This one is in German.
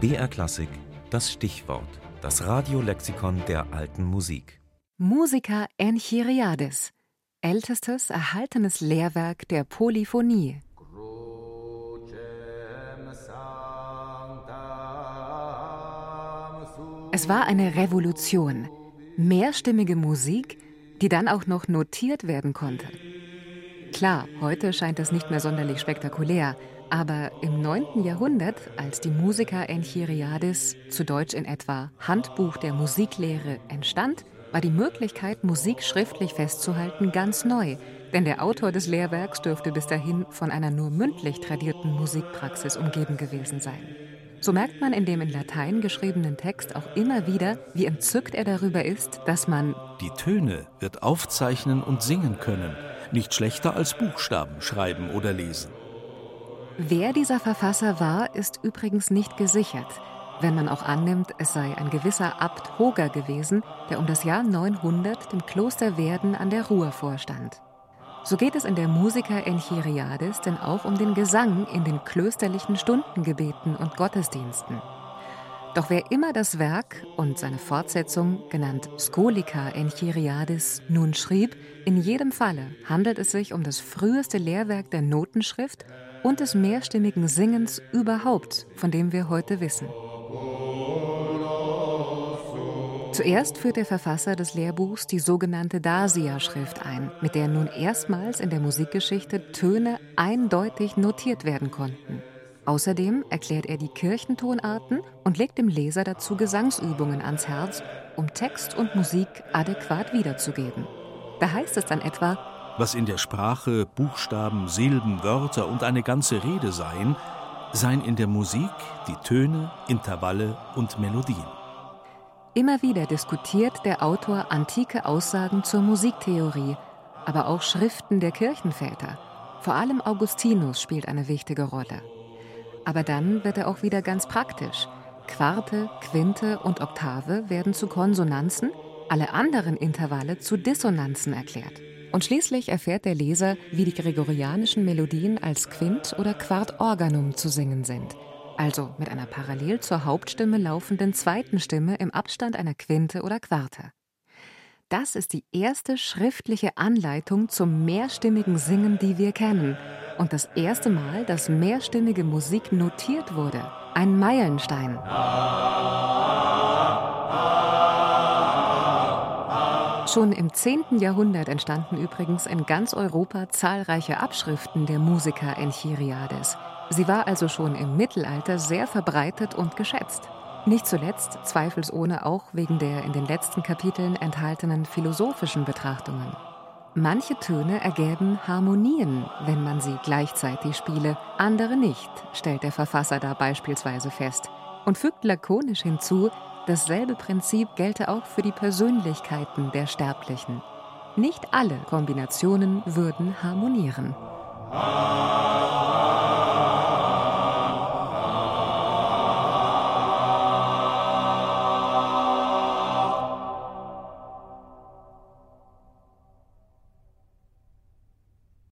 BR Klassik, das Stichwort, das Radiolexikon der alten Musik. Musica Enchiriades, ältestes erhaltenes Lehrwerk der Polyphonie. Es war eine Revolution. Mehrstimmige Musik, die dann auch noch notiert werden konnte. Klar, heute scheint das nicht mehr sonderlich spektakulär, aber im 9. Jahrhundert, als die Musica Enchiriadis, zu Deutsch in etwa Handbuch der Musiklehre, entstand, war die Möglichkeit, Musik schriftlich festzuhalten, ganz neu, denn der Autor des Lehrwerks dürfte bis dahin von einer nur mündlich tradierten Musikpraxis umgeben gewesen sein. So merkt man in dem in Latein geschriebenen Text auch immer wieder, wie entzückt er darüber ist, dass man die Töne wird aufzeichnen und singen können, nicht schlechter als Buchstaben schreiben oder lesen. Wer dieser Verfasser war, ist übrigens nicht gesichert, wenn man auch annimmt, es sei ein gewisser Abt Hoger gewesen, der um das Jahr 900 dem Kloster Werden an der Ruhr vorstand. So geht es in der Musica Enchiriades denn auch um den Gesang in den klösterlichen Stundengebeten und Gottesdiensten. Doch wer immer das Werk und seine Fortsetzung, genannt Scolica Enchiriades, nun schrieb, in jedem Falle handelt es sich um das früheste Lehrwerk der Notenschrift und des mehrstimmigen Singens überhaupt, von dem wir heute wissen. Zuerst führt der Verfasser des Lehrbuchs die sogenannte Dasia-Schrift ein, mit der nun erstmals in der Musikgeschichte Töne eindeutig notiert werden konnten. Außerdem erklärt er die Kirchentonarten und legt dem Leser dazu Gesangsübungen ans Herz, um Text und Musik adäquat wiederzugeben. Da heißt es dann etwa, was in der Sprache Buchstaben, Silben, Wörter und eine ganze Rede seien, seien in der Musik die Töne, Intervalle und Melodien. Immer wieder diskutiert der Autor antike Aussagen zur Musiktheorie, aber auch Schriften der Kirchenväter. Vor allem Augustinus spielt eine wichtige Rolle. Aber dann wird er auch wieder ganz praktisch. Quarte, Quinte und Oktave werden zu Konsonanzen, alle anderen Intervalle zu Dissonanzen erklärt. Und schließlich erfährt der Leser, wie die gregorianischen Melodien als Quint- oder Quartorganum zu singen sind – also mit einer parallel zur Hauptstimme laufenden zweiten Stimme im Abstand einer Quinte oder Quarte. Das ist die erste schriftliche Anleitung zum mehrstimmigen Singen, die wir kennen. Und das erste Mal, dass mehrstimmige Musik notiert wurde. Ein Meilenstein. Schon im 10. Jahrhundert entstanden übrigens in ganz Europa zahlreiche Abschriften der Musiker Enchiriades. Sie war also schon im Mittelalter sehr verbreitet und geschätzt. Nicht zuletzt zweifelsohne auch wegen der in den letzten Kapiteln enthaltenen philosophischen Betrachtungen. Manche Töne ergäben Harmonien, wenn man sie gleichzeitig spiele, andere nicht, stellt der Verfasser da beispielsweise fest und fügt lakonisch hinzu, dasselbe Prinzip gelte auch für die Persönlichkeiten der Sterblichen. Nicht alle Kombinationen würden harmonieren. Ah.